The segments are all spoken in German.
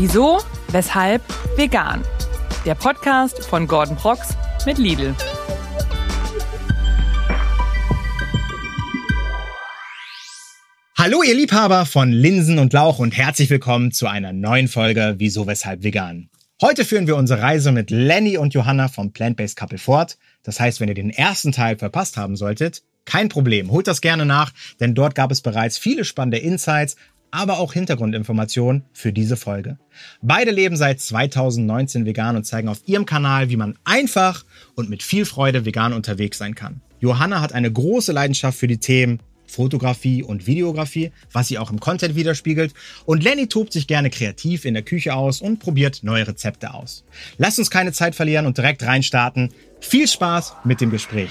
Wieso, weshalb, vegan. Der Podcast von Gordon Prox mit Lidl. Hallo ihr Liebhaber von Linsen und Lauch und herzlich willkommen zu einer neuen Folge Wieso, weshalb, vegan. Heute führen wir unsere Reise mit Lenny und Johanna vom Plant-Based Couple fort. Das heißt, wenn ihr den ersten Teil verpasst haben solltet, kein Problem, holt das gerne nach, denn dort gab es bereits viele spannende Insights, aber auch Hintergrundinformationen für diese Folge. Beide leben seit 2019 vegan und zeigen auf ihrem Kanal, wie man einfach und mit viel Freude vegan unterwegs sein kann. Johanna hat eine große Leidenschaft für die Themen Fotografie und Videografie, was sie auch im Content widerspiegelt. Und Lenny tobt sich gerne kreativ in der Küche aus und probiert neue Rezepte aus. Lasst uns keine Zeit verlieren und direkt reinstarten. Viel Spaß mit dem Gespräch.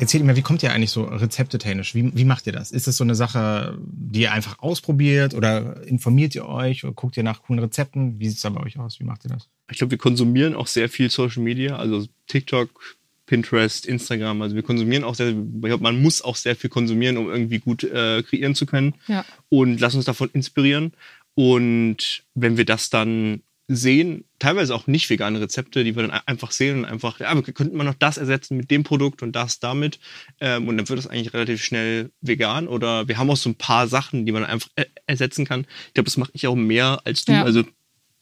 Erzählt mir, wie kommt ihr eigentlich so rezeptetechnisch? Wie, wie macht ihr das? Ist das so eine Sache, die ihr einfach ausprobiert oder informiert ihr euch oder guckt ihr nach coolen Rezepten? Wie sieht es da bei euch aus? Wie macht ihr das? Ich glaube, wir konsumieren auch sehr viel Social Media, also TikTok, Pinterest, Instagram. Also wir konsumieren auch sehr, ich glaube, man muss auch sehr viel konsumieren, um irgendwie gut äh, kreieren zu können. Ja. Und lass uns davon inspirieren. Und wenn wir das dann sehen, teilweise auch nicht vegane Rezepte, die wir dann einfach sehen und einfach, ja, wir könnten man noch das ersetzen mit dem Produkt und das damit. Ähm, und dann wird das eigentlich relativ schnell vegan. Oder wir haben auch so ein paar Sachen, die man einfach er ersetzen kann. Ich glaube, das mache ich auch mehr als du. Ja. Also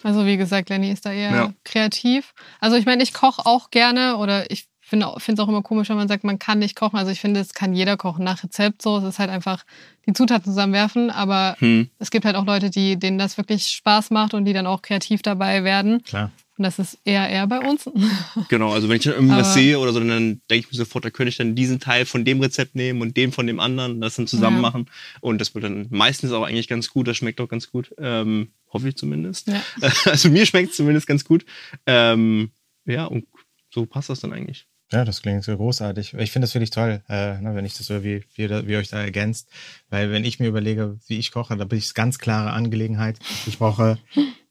Also wie gesagt, Lenny ist da eher Ja. kreativ. Also ich meine, ich koche auch gerne oder ich finde es auch immer komisch, wenn man sagt, man kann nicht kochen. Also ich finde, es kann jeder kochen nach Rezept so. Es ist halt einfach die Zutaten zusammenwerfen. Aber hm, es gibt halt auch Leute, die, denen das wirklich Spaß macht und die dann auch kreativ dabei werden. Klar. Und das ist eher eher bei uns. genau, also wenn ich dann irgendwas Aber- sehe oder so, dann denke ich mir sofort, da könnte ich dann diesen Teil von dem Rezept nehmen und den von dem anderen, das dann zusammen Ja. machen. Und das wird dann meistens auch eigentlich ganz gut, das schmeckt auch ganz gut. Ähm, hoffe ich zumindest. Ja. Also mir schmeckt es zumindest ganz gut. Ähm, ja, und so passt das dann eigentlich. Ja, das klingt so großartig. Ich finde das wirklich toll, äh, ne, wenn ich das so wie, wie, ihr- wie euch da ergänzt. Weil wenn ich mir überlege, wie ich koche, da bin ich ganz klare Angelegenheit. Ich brauche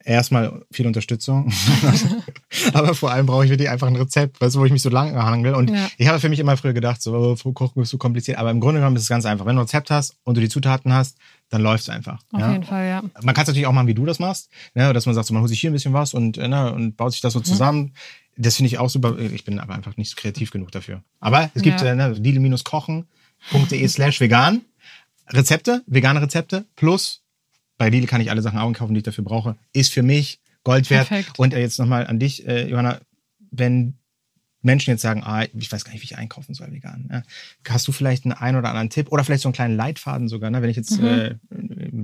erstmal viel Unterstützung. Aber vor allem brauche ich wirklich einfach ein Rezept, weißt wo ich mich so lang hangel. Und Ja. ich habe für mich immer früher gedacht, so, oh, Kochen ist so kompliziert. Aber im Grunde genommen ist es ganz einfach. Wenn du ein Rezept hast und du die Zutaten hast, dann läuft es einfach. Auf ja? jeden Fall, ja. Man kann es natürlich auch machen, wie du das machst, ne, dass man sagt, so, man holt sich hier ein bisschen was und, äh, ne, und baut sich das so zusammen. Das finde ich auch super. Ich bin aber einfach nicht so kreativ genug dafür. Aber es gibt Ja. äh, ne, lidl-kochen.de slash vegan Rezepte, vegane Rezepte plus bei Lidl kann ich alle Sachen einkaufen, die ich dafür brauche. Ist für mich Gold wert. Perfekt. Und äh, jetzt nochmal an dich, äh, Johanna, wenn Menschen jetzt sagen, ah, ich weiß gar nicht, wie ich einkaufen soll vegan. Ne? Hast du vielleicht einen ein oder anderen Tipp oder vielleicht so einen kleinen Leitfaden sogar, ne? wenn ich jetzt äh,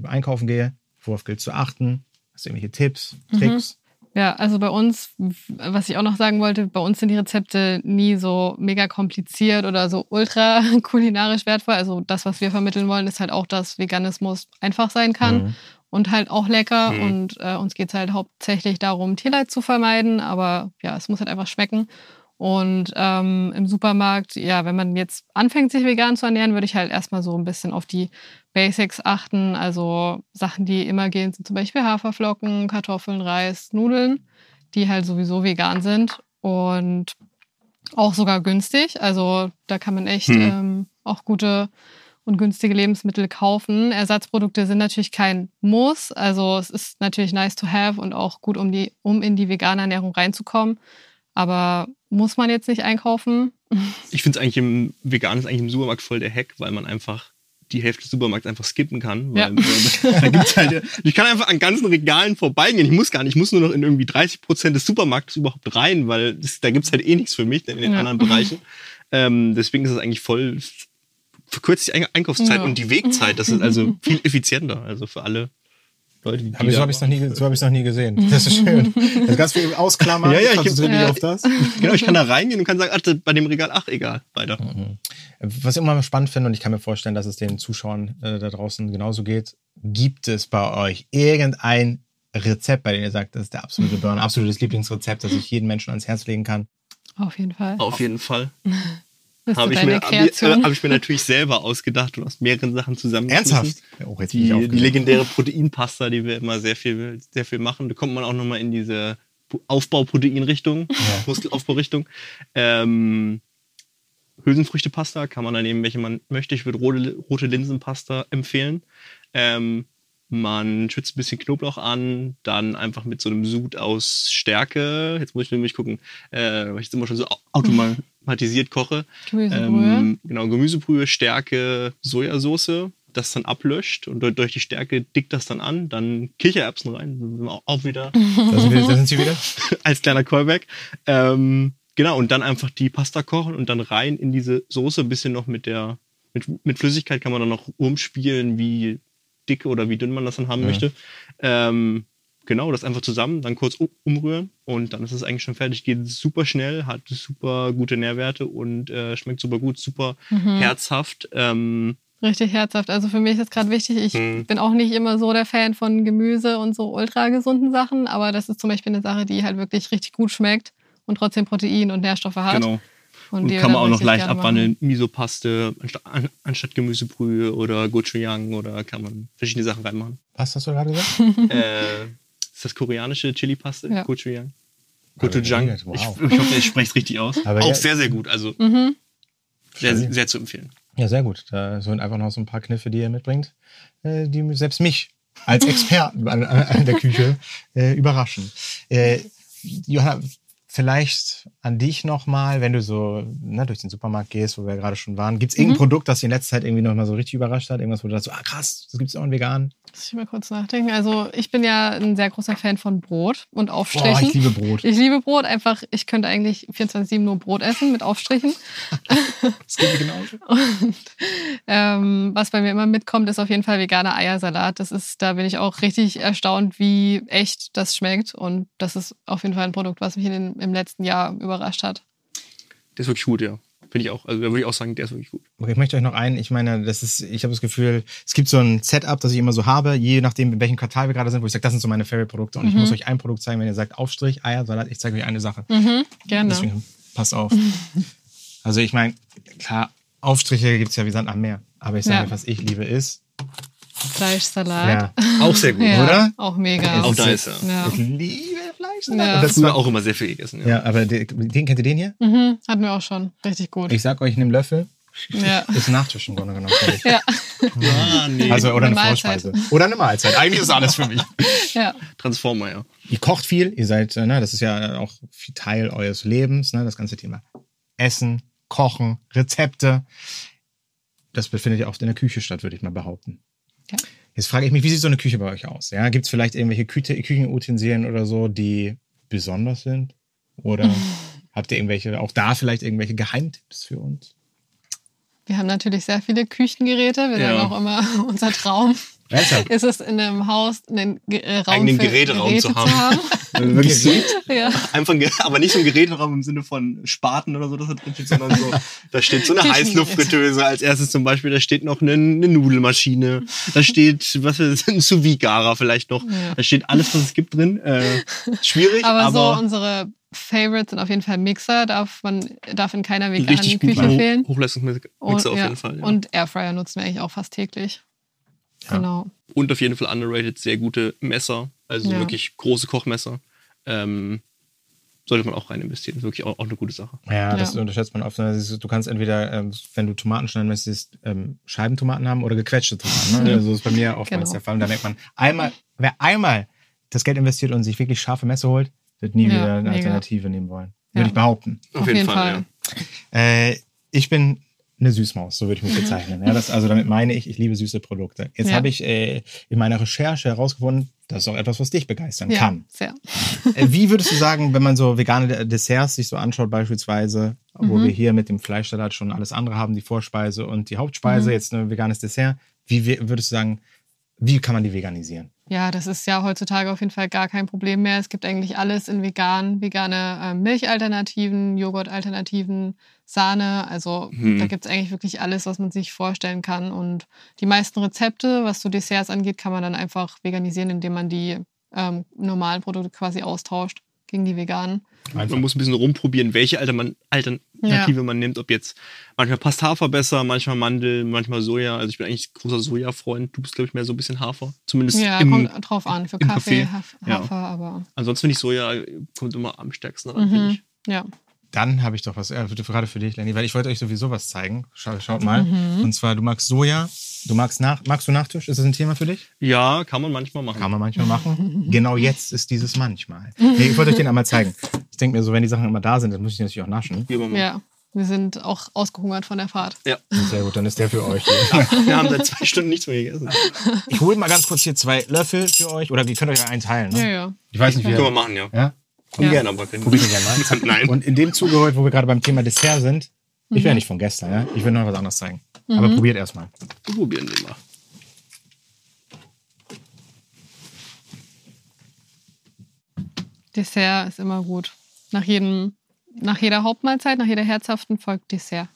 einkaufen gehe, worauf gilt zu achten? Hast du irgendwelche Tipps, Tricks? Ja, also bei uns, was ich auch noch sagen wollte, bei uns sind die Rezepte nie so mega kompliziert oder so ultra kulinarisch wertvoll. Also das, was wir vermitteln wollen, ist halt auch, dass Veganismus einfach sein kann Mhm. Und halt auch lecker. Mhm. Und äh, uns geht's halt hauptsächlich darum, Tierleid zu vermeiden. Aber ja, es muss halt einfach schmecken. Und ähm, im Supermarkt, ja, wenn man jetzt anfängt, sich vegan zu ernähren, würde ich halt erstmal so ein bisschen auf die Basics achten. Also Sachen, die immer gehen, sind zum Beispiel Haferflocken, Kartoffeln, Reis, Nudeln, die halt sowieso vegan sind und auch sogar günstig. Also da kann man echt Hm. ähm, auch gute und günstige Lebensmittel kaufen. Ersatzprodukte sind natürlich kein Muss. Also es ist natürlich nice to have und auch gut, um, die, um in die vegane Ernährung reinzukommen. Aber muss man jetzt nicht einkaufen? Ich finde es eigentlich im Vegan ist eigentlich im Supermarkt voll der Hack, weil man einfach die Hälfte des Supermarkts einfach skippen kann. Weil, Ja. äh, da gibt's halt, ich kann einfach an ganzen Regalen vorbeigehen. Ich muss gar nicht, ich muss nur noch in irgendwie 30 Prozent des Supermarktes überhaupt rein, weil das, da gibt's halt eh nichts für mich in den Ja. anderen Bereichen. Ähm, deswegen ist es eigentlich voll verkürzt die Ein- Einkaufszeit Ja. und die Wegzeit. Das ist also viel effizienter, also für alle Leute, die Aber so da- habe ich es noch, nie- so hab noch nie gesehen. Das ist schön. Das ganz viel ausklammern, Ja, ja, ich- konzentriere dich ja. auf das. Genau, ich kann da reingehen und kann sagen, ach, bei dem Regal, ach, egal, weiter. Was ich immer spannend finde, und ich kann mir vorstellen, dass es den Zuschauern äh, da draußen genauso geht, gibt es bei euch irgendein Rezept, bei dem ihr sagt, das ist der absolute Burner, absolutes Lieblingsrezept, das ich jedem Menschen ans Herz legen kann? Auf jeden Fall. Auf jeden Fall. Habe ich, mir, Kreation. äh, hab ich mir natürlich selber ausgedacht und aus mehreren Sachen zusammengeschmissen. Ernsthaft? Oh, jetzt bin ich Die, die legendäre Proteinpasta, die wir immer sehr viel, sehr viel machen. Da kommt man auch nochmal in diese Aufbauprotein-Richtung, Muskelaufbaurichtung. Ähm, Hülsenfrüchtepasta kann man da nehmen, welche man möchte. Ich würde rote, rote Linsenpasta empfehlen. Ähm, man schützt ein bisschen Knoblauch an, dann einfach mit so einem Sud aus Stärke. Jetzt muss ich nämlich gucken, äh, weil ich jetzt immer schon so automatisiert koche. Gemüsebrühe. Ähm, genau, Gemüsebrühe, Stärke, Sojasauce, das dann ablöscht und durch- die Stärke dickt das dann an. Dann Kichererbsen rein, auch wieder Da sind, wir, da sind sie wieder. als kleiner Callback. Ähm, genau, und dann einfach die Pasta kochen und dann rein in diese Soße, ein bisschen noch mit der, mit, mit Flüssigkeit kann man dann noch umspielen, wie dick oder wie dünn man das dann haben Ja. möchte. Ähm, genau, das einfach zusammen, dann kurz umrühren und dann ist es eigentlich schon fertig. Geht super schnell, hat super gute Nährwerte und äh, schmeckt super gut, super Mhm. herzhaft. Ähm, Richtig herzhaft. Also für mich ist gerade wichtig, ich Mhm. bin auch nicht immer so der Fan von Gemüse und so ultra gesunden Sachen, aber das ist zum Beispiel eine Sache, die halt wirklich richtig gut schmeckt und trotzdem Protein und Nährstoffe hat. genau. Und die kann man auch noch leicht gerne machen. abwandeln. Miso-Paste anstatt, an, anstatt Gemüsebrühe oder Gochujang oder kann man verschiedene Sachen reinmachen. Was hast du gerade gesagt? äh, ist das koreanische Chili-Paste? Ja. Gochujang? Gochujang. wow. Ich, ich hoffe, ich spreche es richtig aus. Aber auch ja- sehr, sehr gut. Also Mhm. sehr, sehr zu empfehlen. Ja, sehr gut. Da sind einfach noch so ein paar Kniffe, die ihr mitbringt, äh, die selbst mich als Experten an, an der Küche äh, überraschen. Äh, Johanna, vielleicht an dich nochmal, wenn du so ne, durch den Supermarkt gehst, wo wir gerade schon waren. Gibt es irgendein Produkt, das dich in letzter Zeit irgendwie nochmal so richtig überrascht hat? Irgendwas, wo du sagst, so, ah krass, das gibt es auch in vegan? Muss ich mal kurz nachdenken. Also ich bin ja ein sehr großer Fan von Brot und Boah, Aufstrichen. ich liebe Brot. Ich liebe Brot, einfach, ich könnte eigentlich 24-7 nur Brot essen mit Aufstrichen. Das geht mir genauso. Und ähm, was bei mir immer mitkommt, ist auf jeden Fall veganer Eiersalat. Das ist, da bin ich auch richtig erstaunt, wie echt das schmeckt. Und das ist auf jeden Fall ein Produkt, was mich in den, im letzten Jahr überrascht hat. Der ist wirklich gut, ja. Finde ich auch. Also da würde ich auch sagen, der ist wirklich gut. Okay, ich möchte euch noch einen, ich meine, das ist, ich habe das Gefühl, es gibt so ein Setup, das ich immer so habe, je nachdem, in welchem Quartal wir gerade sind, wo ich sage, das sind so meine Favorite-Produkte und ich muss euch ein Produkt zeigen, wenn ihr sagt Aufstrich, Eier, Salat, ich zeige euch eine Sache. Mhm, gerne. Deswegen passt auf. also ich meine, klar, Aufstriche gibt's ja wie Sand am Meer, aber ich sage, Ja. was ich liebe ist, Fleischsalat. ja, Auch sehr gut. Ja, oder? Auch mega. Auch nice, ja. Ja. ich liebe Ja. Und Das haben wir auch immer sehr viel gegessen. Ja. ja, aber den, den kennt ihr den hier? Mhm, hatten wir auch schon. Richtig gut. Ich sag euch, nehmt Löffel, Ja. ist ein Nachtisch im Grunde genommen. für mich. Ja. Ah, nee. Also, oder eine Eine. Vorspeise. Oder eine Mahlzeit. Eigentlich ist alles für mich. ja. Transformer, ja. Ihr kocht viel, ihr seid, äh, ne, das ist ja auch viel Teil eures Lebens, ne, das ganze Thema Essen, Kochen, Rezepte. Das befindet ja oft in der Küche statt, würde ich mal behaupten. Ja. Jetzt frage ich mich, wie sieht so eine Küche bei euch aus? Ja, gibt es vielleicht irgendwelche Küche, Küchenutensilien oder so, die besonders sind? Oder habt ihr irgendwelche, auch da vielleicht irgendwelche Geheimtipps für uns? Wir haben natürlich sehr viele Küchengeräte. Wir Ja. sagen auch immer, unser Traum Ernsthaft? ist es, in einem Haus einen Ge- äh, Raum Eigenen für Geräteraum Geräte zu haben. Also wirklich so, ja. einfach, aber nicht so ein Geräteraum im Sinne von Spaten oder so, das da drin steht, sondern so, da steht so eine. Heißluftfritteuse als erstes zum Beispiel, da steht noch eine, eine Nudelmaschine, da steht, was ist ein sous vielleicht noch, Ja. da steht alles, was es gibt drin. Äh, schwierig, Aber, aber, so unsere Favorites sind auf jeden Fall Mixer, darf man darf in keiner gut Küche fehlen. Hoch, Hochleistungsmixer Und, auf ja, jeden Fall. Ja. und Airfryer nutzen wir eigentlich auch fast täglich. Ja. Genau. Und auf jeden Fall underrated, sehr gute Messer, also Ja. wirklich große Kochmesser. Ähm, sollte man auch rein investieren, ist wirklich auch, auch eine gute Sache. Ja, das Ja. unterschätzt man oft. Also Du kannst entweder, ähm, wenn du Tomaten schneiden möchtest, ähm, Scheibentomaten haben oder gequetschte Tomaten. Ne? Also das ist bei mir oftmals Genau. der Fall. Und da merkt man, einmal, wer einmal das Geld investiert und sich wirklich scharfe Messer holt, wird nie Ja, wieder eine mega. Alternative nehmen wollen. Ja. Würde ich behaupten. Auf, jeden, Fall. Ja. Äh, ich bin eine Süßmaus, so würde ich mich bezeichnen. Ja, das, also damit meine ich, ich liebe süße Produkte. Jetzt Ja. habe ich äh, in meiner Recherche herausgefunden, das ist auch etwas, was dich begeistern Ja, kann. sehr. Äh, Wie würdest du sagen, wenn man so vegane Desserts sich so anschaut, beispielsweise, wo Mhm. wir hier mit dem Fleischsalat schon alles andere haben, die Vorspeise und die Hauptspeise, Mhm. jetzt ein veganes Dessert, wie würdest du sagen, wie kann man die veganisieren? Ja, das ist ja heutzutage auf jeden Fall gar kein Problem mehr. Es gibt eigentlich alles in vegan, vegane äh, Milchalternativen, Joghurtalternativen, Sahne. Also Hm. da gibt es eigentlich wirklich alles, was man sich vorstellen kann. Und die meisten Rezepte, was so Desserts angeht, kann man dann einfach veganisieren, indem man die ähm, normalen Produkte quasi austauscht gegen die veganen. Einfach. Man muss ein bisschen rumprobieren, welche Alter man, Alternative man nimmt. Ob jetzt manchmal passt Hafer besser, manchmal Mandel, manchmal Soja. Also ich bin eigentlich großer Soja-Freund. Du bist, glaube ich, mehr so ein bisschen Hafer. Zumindest Ja, im, kommt drauf an. Für Kaffee, Kaffee, Haf ja. Hafer, aber Ansonsten finde ich Soja kommt immer am stärksten ran, finde mhm. ich. ja. Dann habe ich doch was, äh, gerade für dich, Lenny, weil ich wollte euch sowieso was zeigen. Schau, schaut mal. Mhm. Und zwar, du magst Soja. Du magst, nach, magst du Nachtisch? Ist das ein Thema für dich? Ja, kann man manchmal machen. Kann man manchmal machen. genau jetzt ist dieses manchmal. Nee, ich wollte euch den einmal zeigen. Ich denke mir so, wenn die Sachen immer da sind, dann muss ich natürlich auch naschen. Wir. Ja, wir sind auch ausgehungert von der Fahrt. Ja. Sehr gut, dann ist der für euch. Wir haben seit zwei Stunden nichts mehr gegessen. Ich hole mal ganz kurz hier zwei Löffel für euch. Oder ihr könnt euch ja einen teilen. Ja, Ne? ja. Ich weiß nicht, wie Können wir machen, ja. Ja? Ungern, aber können Probieren wir gerne mal. Nein. Und in dem Zuge heute, wo wir gerade beim Thema Dessert sind, ich wäre nicht von gestern, ja? Ich will noch was anderes zeigen. Aber probiert erstmal. Wir probieren den mal. Dessert ist immer gut. Nach, jedem, nach jeder Hauptmahlzeit, nach jeder herzhaften folgt Dessert.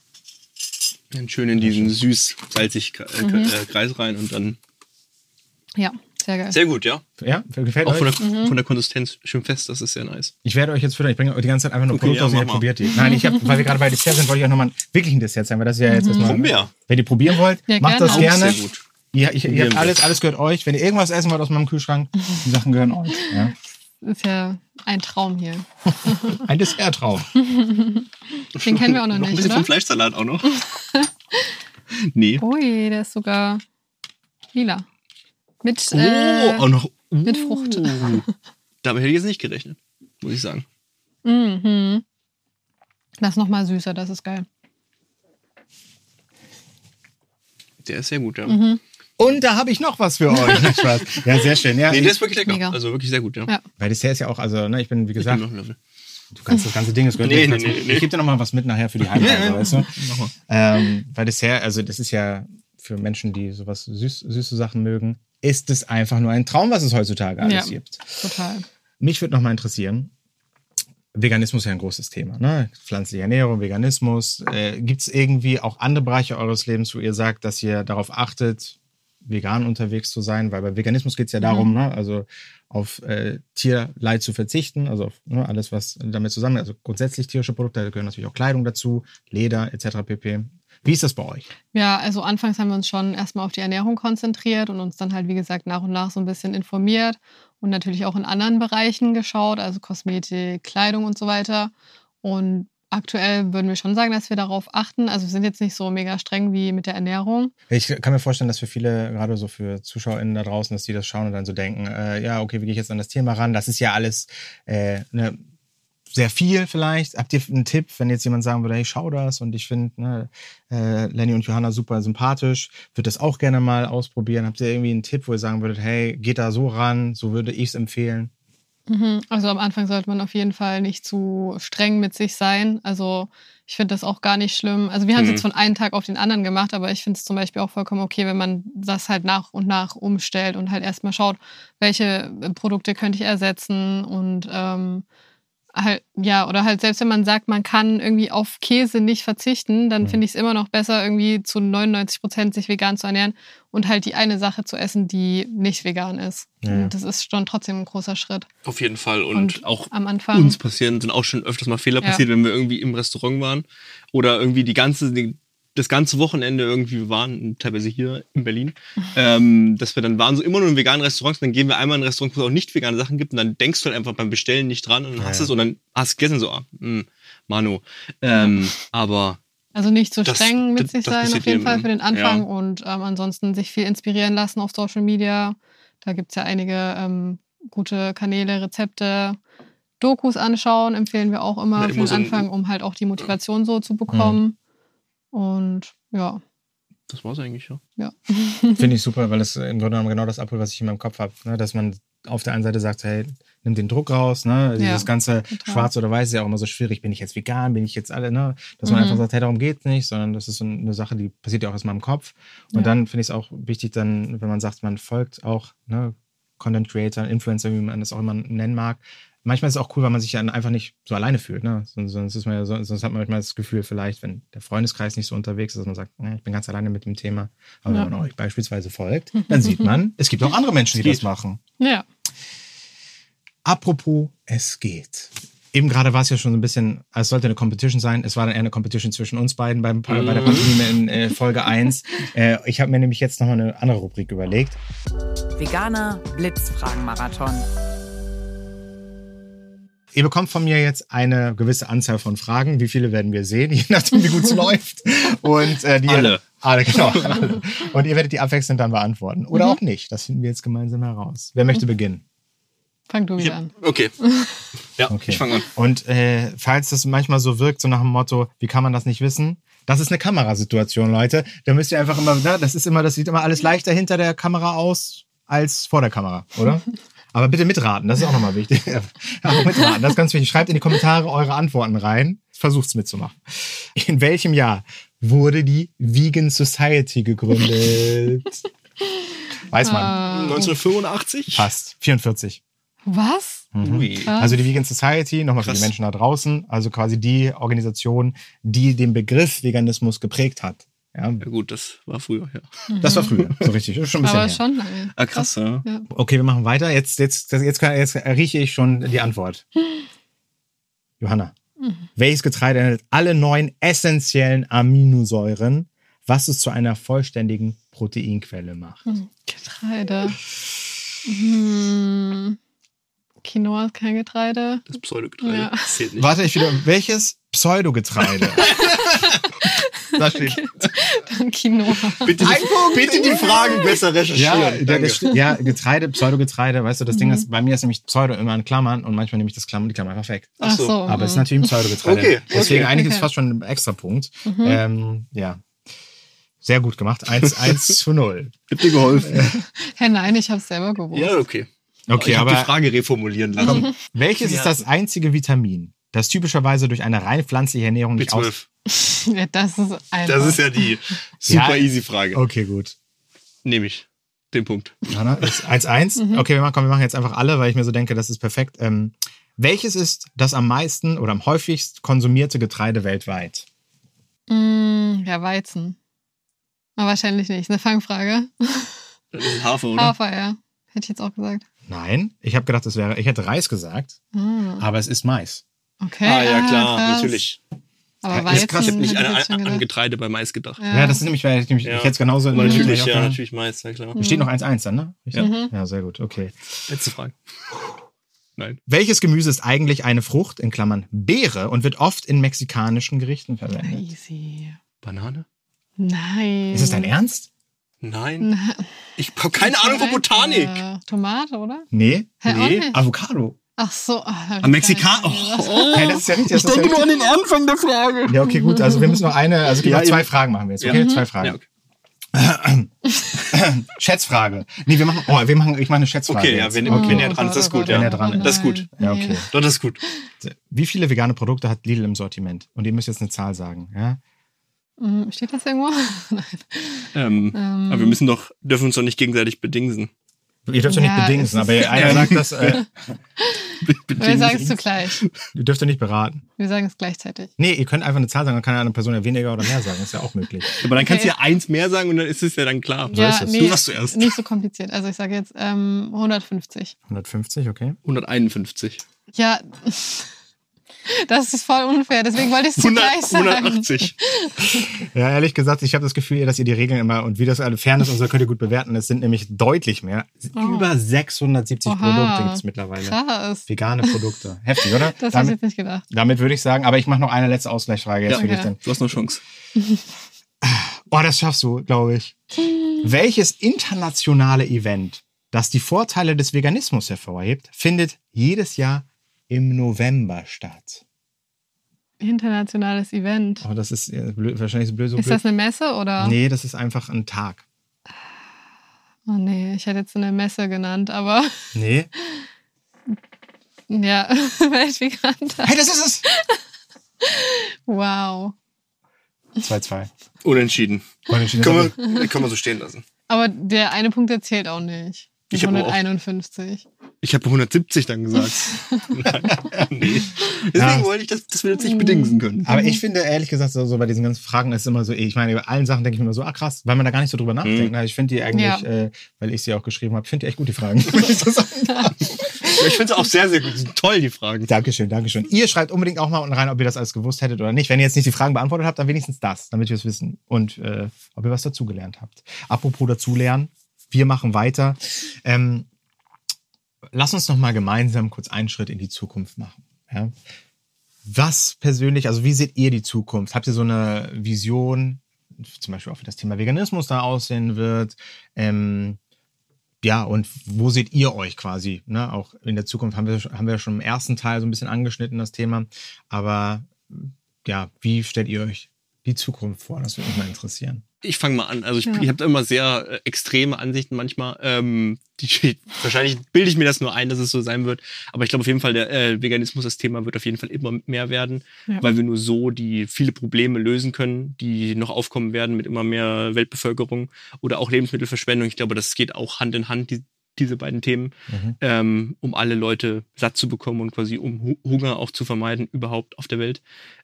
Dann schön in diesen süß-salzig äh, äh, Kreis rein und dann. Ja, sehr geil. Sehr gut, ja. Ja, gefällt Auch euch? von der, von der Konsistenz schön fest, das ist sehr nice. Ich werde euch jetzt füttern. Ich bringe euch die ganze Zeit einfach nur Okay, Produkte ja, ihr probiert die. Nein, ich hab, weil wir gerade bei Dessert sind, wollte ich auch nochmal wirklich ein Dessert sein, weil das ist ja jetzt erstmal. Brombeer. Wenn ihr probieren wollt, Ja, macht gerne. das Auch gerne. Sehr gut. Ihr, ich, ihr habt alles, alles gehört euch. Wenn ihr irgendwas essen wollt aus meinem Kühlschrank, die Sachen gehören euch. Ja. Ist ja ein Traum hier. Ein Desserttraum. Den kennen wir auch noch, Noch ein nicht, bisschen oder? vom Fleischsalat auch noch. nee. Ui, der ist sogar lila. Mit, Oh, äh, auch noch. mit Frucht. Uh. Damit hätte ich jetzt nicht gerechnet, muss ich sagen. mhm. Das ist nochmal süßer, das ist geil. Der ist sehr gut, ja. Mhm. Und da habe ich noch was für euch. Spaß. Ja, sehr schön. Ja, Nee, der ist wirklich lecker. Mega. Also wirklich sehr gut, ja. Ja. weil Dessert ist ja auch, also, ne, ich bin, wie Ich gesagt, du kannst das ganze Ding, das gehört Nee, dir. nee, nee, nee. Ich gebe dir noch mal was mit nachher für die Heimreise, weißt du? Ähm, weil Dessert, also das ist ja für Menschen, die sowas süß, süße Sachen mögen, ist es einfach nur ein Traum, was es heutzutage alles Ja. gibt. Total. Mich würde noch mal interessieren, Veganismus ist ja ein großes Thema, ne? Pflanzliche Ernährung, Veganismus. Äh, Gibt es irgendwie auch andere Bereiche eures Lebens, wo ihr sagt, dass ihr darauf achtet, vegan unterwegs zu sein? Weil bei Veganismus geht es ja darum, ne? also auf äh, Tierleid zu verzichten, also auf ne, alles, was damit zusammen, also grundsätzlich tierische Produkte, da gehören natürlich auch Kleidung dazu, Leder etc. pp. Wie ist das bei euch? Ja, also anfangs haben wir uns schon erstmal auf die Ernährung konzentriert und uns dann halt, wie gesagt, nach und nach so ein bisschen informiert und natürlich auch in anderen Bereichen geschaut, also Kosmetik, Kleidung und so weiter. Und aktuell würden wir schon sagen, dass wir darauf achten. Also wir sind jetzt nicht so mega streng wie mit der Ernährung. Ich kann mir vorstellen, dass für viele, gerade so für ZuschauerInnen da draußen, dass die das schauen und dann so denken, äh, ja, okay, wie gehe ich jetzt an das Thema ran? Das ist ja alles äh, ne, sehr viel vielleicht. Habt ihr einen Tipp, wenn jetzt jemand sagen würde, hey, schau das und ich finde ne, äh, Lenny und Johanna super sympathisch, würde das auch gerne mal ausprobieren. Habt ihr irgendwie einen Tipp, wo ihr sagen würdet, hey, geht da so ran, so würde ich es empfehlen? Mhm. Also am Anfang sollte man auf jeden Fall nicht zu streng mit sich sein. Also ich finde das auch gar nicht schlimm. Also wir haben es Mhm. jetzt von einem Tag auf den anderen gemacht, aber ich finde es zum Beispiel auch vollkommen okay, wenn man das halt nach und nach umstellt und halt erstmal schaut, welche äh, Produkte könnte ich ersetzen und ähm, halt, ja, oder halt selbst wenn man sagt, man kann irgendwie auf Käse nicht verzichten, dann Mhm. finde ich es immer noch besser, irgendwie zu 99 Prozent sich vegan zu ernähren und halt die eine Sache zu essen, die nicht vegan ist. Ja, das ist schon trotzdem ein großer Schritt. Auf jeden Fall. Und, Und auch am Anfang. uns passieren, sind auch schon öfters mal Fehler Ja. passiert, wenn wir irgendwie im Restaurant waren oder irgendwie die ganze, die, das ganze Wochenende irgendwie wir waren, teilweise hier in Berlin, ähm, dass wir dann waren so immer nur in veganen Restaurants, dann gehen wir einmal in ein Restaurant, wo es auch nicht vegane Sachen gibt und dann denkst du halt einfach beim Bestellen nicht dran und dann Ja, hast ja. es und dann hast du gegessen so, ah, mh, Mano. Ähm, aber Also nicht zu Das- streng mit das- sich das sein, auf jeden Fall ne? für den Anfang Ja. und ähm, ansonsten sich viel inspirieren lassen auf Social Media. Da gibt es ja einige ähm, gute Kanäle, Rezepte, Dokus anschauen, empfehlen wir auch immer Ja, für den so Anfang, um halt auch die Motivation so zu bekommen. Und ja, das war's eigentlich, ja. ja. Finde ich super, weil es im Grunde genommen genau das abholt, was ich in meinem Kopf habe. Ne? Dass man auf der einen Seite sagt, hey, nimm den Druck raus, ne? Dieses Ja, ganze total. Schwarz oder Weiß ist ja auch immer so schwierig. Bin ich jetzt vegan? Bin ich jetzt alle, ne? Dass man Mhm. einfach sagt, hey, darum geht's nicht, sondern das ist so eine Sache, die passiert ja auch erstmal im Kopf. Und Ja. dann finde ich es auch wichtig, dann, wenn man sagt, man folgt auch, ne, Content Creator, Influencer, wie man das auch immer nennen mag. Manchmal ist es auch cool, weil man sich dann einfach nicht so alleine fühlt. Ne? Sonst, sonst, ist man ja so, sonst hat man manchmal das Gefühl, vielleicht, wenn der Freundeskreis nicht so unterwegs ist, dass man sagt, ne, ich bin ganz alleine mit dem Thema. Aber Ja. wenn man euch beispielsweise folgt, dann sieht man, es gibt auch andere Menschen, die das machen. Ja, Apropos, es geht. Eben gerade war es ja schon so ein bisschen, es sollte eine Competition sein. Es war dann eher eine Competition zwischen uns beiden beim, bei der Pantomime in äh, Folge 1. Äh, ich habe mir nämlich jetzt nochmal eine andere Rubrik überlegt. Veganer Blitzfragen-Marathon. Ihr bekommt von mir jetzt eine gewisse Anzahl von Fragen. Wie viele werden wir sehen, je nachdem, wie gut es läuft. Und äh, die Alle. Alle, genau. Alle. Und ihr werdet die abwechselnd dann beantworten. Oder auch nicht. Das finden wir jetzt gemeinsam heraus. Wer möchte beginnen? Fang du wieder an. okay. Ja, Okay. ich fange an. Und äh, falls das manchmal so wirkt, so nach dem Motto, wie kann man das nicht wissen? Das ist eine Kamerasituation, Leute. Da müsst ihr einfach immer, ne, das ist immer, das sieht immer alles leichter hinter der Kamera aus als vor der Kamera, oder? Aber bitte mitraten, das ist auch nochmal wichtig. auch mitraten, das ist ganz wichtig. Schreibt in die Kommentare eure Antworten rein. Versucht's mitzumachen. In welchem Jahr wurde die Vegan Society gegründet? Weiß man. 1985? Fast. 44. Was? Ui. Krass. Also die Vegan Society, nochmal für die. Menschen da draußen, also quasi die Organisation, die den Begriff Veganismus geprägt hat. Ja, Ja gut, das war früher, ja. das war früher, so richtig, schon ein bisschen Aber her. schon lange. Ah, krass, ja. Okay, wir machen weiter. Jetzt, jetzt, jetzt, kann, jetzt rieche ich schon die Antwort. Johanna, welches Getreide enthält alle neun essentiellen Aminosäuren, was es zu einer vollständigen Proteinquelle macht? Getreide. Hm. Quinoa ist kein Getreide. Das Pseudogetreide. Ja. Zählt nicht. Warte, ich wieder. Welches Pseudogetreide? da steht. Dann Quinoa. Bitte, die, bitte die Fragen besser recherchieren. Ja, das, ja, Getreide, Pseudogetreide, weißt du, das Ding ist, bei mir ist nämlich Pseudo immer in Klammern und manchmal nehme ich das Klammer, die Klammer einfach weg. Ach so. Aber es ist natürlich ein Pseudogetreide. Okay, Deswegen okay. eigentlich ist es Okay. fast schon ein extra Punkt. Ähm, ja. Sehr gut gemacht. 1, 1 zu 0. Bitte geholfen. Hä, nein, ich habe es selber gewusst. Ja, okay. Okay, ich habe die aber Frage reformulieren lassen. welches ist das einzige Vitamin, das typischerweise durch eine rein pflanzliche Ernährung nicht aus... B12. Ja, das ist einfach. Das ist ja die super Ja. easy Frage. Okay, gut. Nehme ich. Den Punkt. Hanna, ist 1-1. Okay, wir machen, komm, wir machen jetzt einfach alle, weil ich mir so denke, das ist perfekt. Ähm, welches ist das am meisten oder am häufigst konsumierte Getreide weltweit? Mm, ja, Weizen. Aber wahrscheinlich nicht. Eine Fangfrage. Hafer, oder? Hafer, ja. Hätte ich jetzt auch gesagt. Nein, ich habe gedacht, es wäre, ich hätte Reis gesagt, Ah, aber es ist Mais. okay. Ah, ja, klar, krass. natürlich. Aber Ja, ist Weizen Krass, ich habe nicht an, an, an. Getreide bei Mais gedacht. Ja, das ist nämlich, weil ich, nämlich, Ja. ich hätte es genauso Aber natürlich, auch ja, natürlich Mais, ja klar. Es steht noch 1-1 dann, ne? Richtig? Mhm. Ja, sehr gut, okay. Letzte Frage. Nein. Welches Gemüse ist eigentlich eine Frucht, in Klammern Beere, und wird oft in mexikanischen Gerichten verwendet? Easy. Banane? Nein. Ist das dein Ernst? Nein. Ich habe keine Ahnung von Botanik. Äh, Tomate, oder? Nee. Hä, Nee. Avocado. Ach so. ah, Am Mexikan. gesagt. Oh, Hey, das ist ja richtig. Das ich ist ja denke nur an den Anfang der Frage. Ja, okay, gut. Also wir müssen noch eine, also gibt Ja, zwei eben. Fragen machen wir jetzt, Ja. okay? Mhm. Zwei Fragen. Ja, okay. Schätzfrage. Nee, wir machen, oh, wir machen, ich mache eine Schätzfrage. Okay, ja, jetzt. wenn, okay. wenn er dran ist, das ist gut. Wenn Ja. er dran ist. Das ist gut. Ja, okay. Doch, das ist gut. Wie viele vegane Produkte hat Lidl im Sortiment? Und ihr müsst jetzt eine Zahl sagen, ja? Mm, Steht das irgendwo? Nein. Ähm, Ähm. Aber wir müssen doch, dürfen uns doch nicht gegenseitig bedingsen. Ihr dürft ja nicht Ja, bedingsen, aber einer sagt das, äh, Wir sagen es zugleich. ihr dürft ja nicht beraten. Wir sagen es gleichzeitig. Nee, ihr könnt einfach eine Zahl sagen, dann kann eine Person ja weniger oder mehr sagen. Ist ja auch möglich. Aber dann kannst du Okay. ja eins mehr sagen und dann ist es ja dann klar. So ist es. Du warst zuerst. Nicht so kompliziert. Also ich sage jetzt ähm, 150. 150, okay. 151. Ja, das ist voll unfair. Deswegen wollte ich es 100, zugleich sagen. 180. Ja, ehrlich gesagt, ich habe das Gefühl, dass ihr die Regeln immer und wie das alle Fairness und so könnt ihr gut bewerten. Es sind nämlich deutlich mehr. Oh. Über 670 Oha. Produkte gibt es mittlerweile. Krass. Vegane Produkte. Heftig, oder? Das habe ich damit, jetzt nicht gedacht. damit würde ich sagen, aber ich mache noch eine letzte Ausgleichsfrage jetzt Ja. für dich Okay. dann. Du hast noch Chance. Oh, das schaffst du, glaube ich. Welches internationale Event, das die Vorteile des Veganismus hervorhebt, findet jedes Jahr im November statt? Internationales Event. Oh, das ist blöd, wahrscheinlich so blöd. So Ist blöd. das eine Messe oder? Nee, das ist einfach ein Tag. Oh nee, ich hätte jetzt eine Messe genannt, aber Nee. ja, Weltveganer. Hey, das ist es! Wow. 2-2. Unentschieden. Unentschieden. Können wir, können wir so stehen lassen. Aber der eine Punkt der zählt auch nicht. Ich hab aber auch- 151. Ich habe 170 dann gesagt. nee. Deswegen Ja. wollte ich, das, dass wir das nicht bedingsen können. Aber ich finde, ehrlich gesagt, so, so bei diesen ganzen Fragen ist immer so, ich meine, bei allen Sachen denke ich mir immer so, ah krass, weil man da gar nicht so drüber nachdenkt. Mhm. Ich finde die eigentlich, Ja. äh, weil ich sie auch geschrieben habe, finde die echt gut, die Fragen. Ich finde es auch sehr, sehr gut. Toll, die Fragen. Dankeschön, Dankeschön. Ihr schreibt unbedingt auch mal unten rein, ob ihr das alles gewusst hättet oder nicht. Wenn ihr jetzt nicht die Fragen beantwortet habt, dann wenigstens das, damit wir es wissen. Und äh, ob ihr was dazugelernt habt. Apropos dazulernen, wir machen weiter. Ähm, lass uns noch mal gemeinsam kurz einen Schritt in die Zukunft machen. Ja? Was persönlich, also wie seht ihr die Zukunft? Habt ihr so eine Vision, zum Beispiel auch wie das Thema Veganismus da aussehen wird. Ähm, ja, und wo seht ihr euch quasi? Ne? Auch in der Zukunft haben wir, haben wir schon im ersten Teil so ein bisschen angeschnitten, das Thema. Aber ja, wie stellt ihr euch die Zukunft vor? Das würde mich mal interessieren. Ich fange mal an. Also ich, Ja. ich habe immer sehr äh, extreme Ansichten manchmal. Ähm, die, wahrscheinlich bilde ich mir das nur ein, dass es so sein wird. Aber ich glaube auf jeden Fall, der äh, Veganismus, das Thema wird auf jeden Fall immer mehr werden, Ja. weil wir nur so die viele Probleme lösen können, die noch aufkommen werden mit immer mehr Weltbevölkerung oder auch Lebensmittelverschwendung. Ich glaube, das geht auch Hand in Hand, die, diese beiden Themen, Mhm. ähm, um alle Leute satt zu bekommen und quasi um Hu Hunger auch zu vermeiden überhaupt auf der Welt.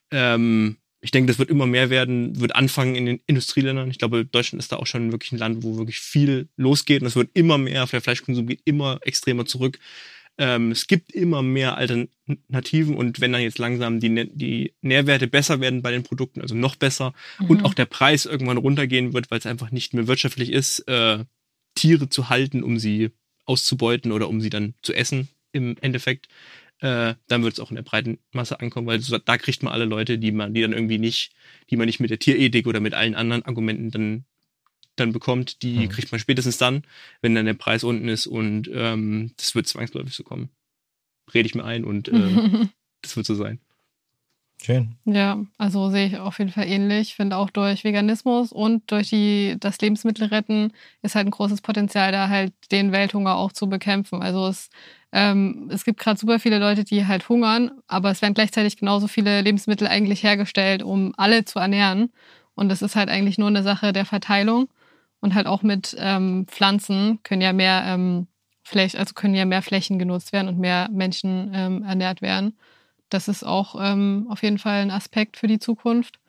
Ähm, ich denke, das wird immer mehr werden, wird anfangen in den Industrieländern. Ich glaube, Deutschland ist da auch schon wirklich ein Land, wo wirklich viel losgeht und es wird immer mehr, der Fleischkonsum geht immer extremer zurück. Ähm, es gibt immer mehr Alternativen und wenn dann jetzt langsam die, die Nährwerte besser werden bei den Produkten, also noch besser und auch der Preis irgendwann runtergehen wird, weil es einfach nicht mehr wirtschaftlich ist, äh, Tiere zu halten, um sie auszubeuten oder um sie dann zu essen im Endeffekt, äh, dann wird es auch in der breiten Masse ankommen, weil so, da kriegt man alle Leute, die man, die dann irgendwie nicht, die man nicht mit der Tierethik oder mit allen anderen Argumenten dann, dann bekommt, die Mhm. kriegt man spätestens dann, wenn dann der Preis unten ist und ähm, das wird zwangsläufig so kommen. Rede ich mir ein und äh, das wird so sein. Schön. Ja, also sehe ich auf jeden Fall ähnlich. Ich finde auch durch Veganismus und durch die, das Lebensmittelretten ist halt ein großes Potenzial, da halt den Welthunger auch zu bekämpfen. Also es, ähm, es gibt gerade super viele Leute, die halt hungern, aber es werden gleichzeitig genauso viele Lebensmittel eigentlich hergestellt, um alle zu ernähren. Und das ist halt eigentlich nur eine Sache der Verteilung. Und halt auch mit ähm, Pflanzen können ja mehr ähm, Fläche, also können ja mehr Flächen genutzt werden und mehr Menschen ähm, ernährt werden. Das ist auch ähm, auf jeden Fall ein Aspekt für die Zukunft.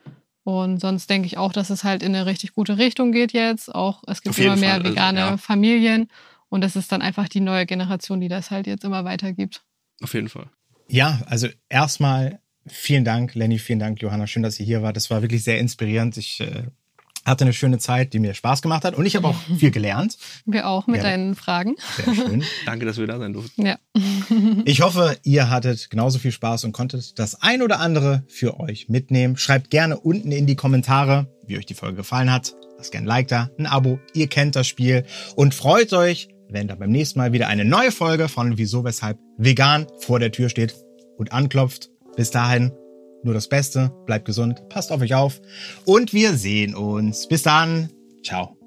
Und sonst denke ich auch, dass es halt in eine richtig gute Richtung geht jetzt. Auch es gibt immer mehr Fall, also, vegane ja. Familien. Und das ist dann einfach die neue Generation, die das halt jetzt immer weitergibt. Auf jeden Fall. Ja, also erstmal vielen Dank, Lenny, vielen Dank, Johanna. Schön, dass ihr hier wart. Das war wirklich sehr inspirierend. Ich äh, hatte eine schöne Zeit, die mir Spaß gemacht hat. Und ich habe auch viel gelernt. Wir auch mit Ja. deinen Fragen. Sehr schön. Danke, dass wir da sein durften. Ja. Ich hoffe, ihr hattet genauso viel Spaß und konntet das ein oder andere für euch mitnehmen. Schreibt gerne unten in die Kommentare, wie euch die Folge gefallen hat. Lasst gerne ein Like da, ein Abo. Ihr kennt das Spiel und freut euch, wenn da beim nächsten Mal wieder eine neue Folge von Wieso, Weshalb Vegan vor der Tür steht und anklopft. Bis dahin nur das Beste. Bleibt gesund, passt auf euch auf und wir sehen uns. Bis dann. Ciao.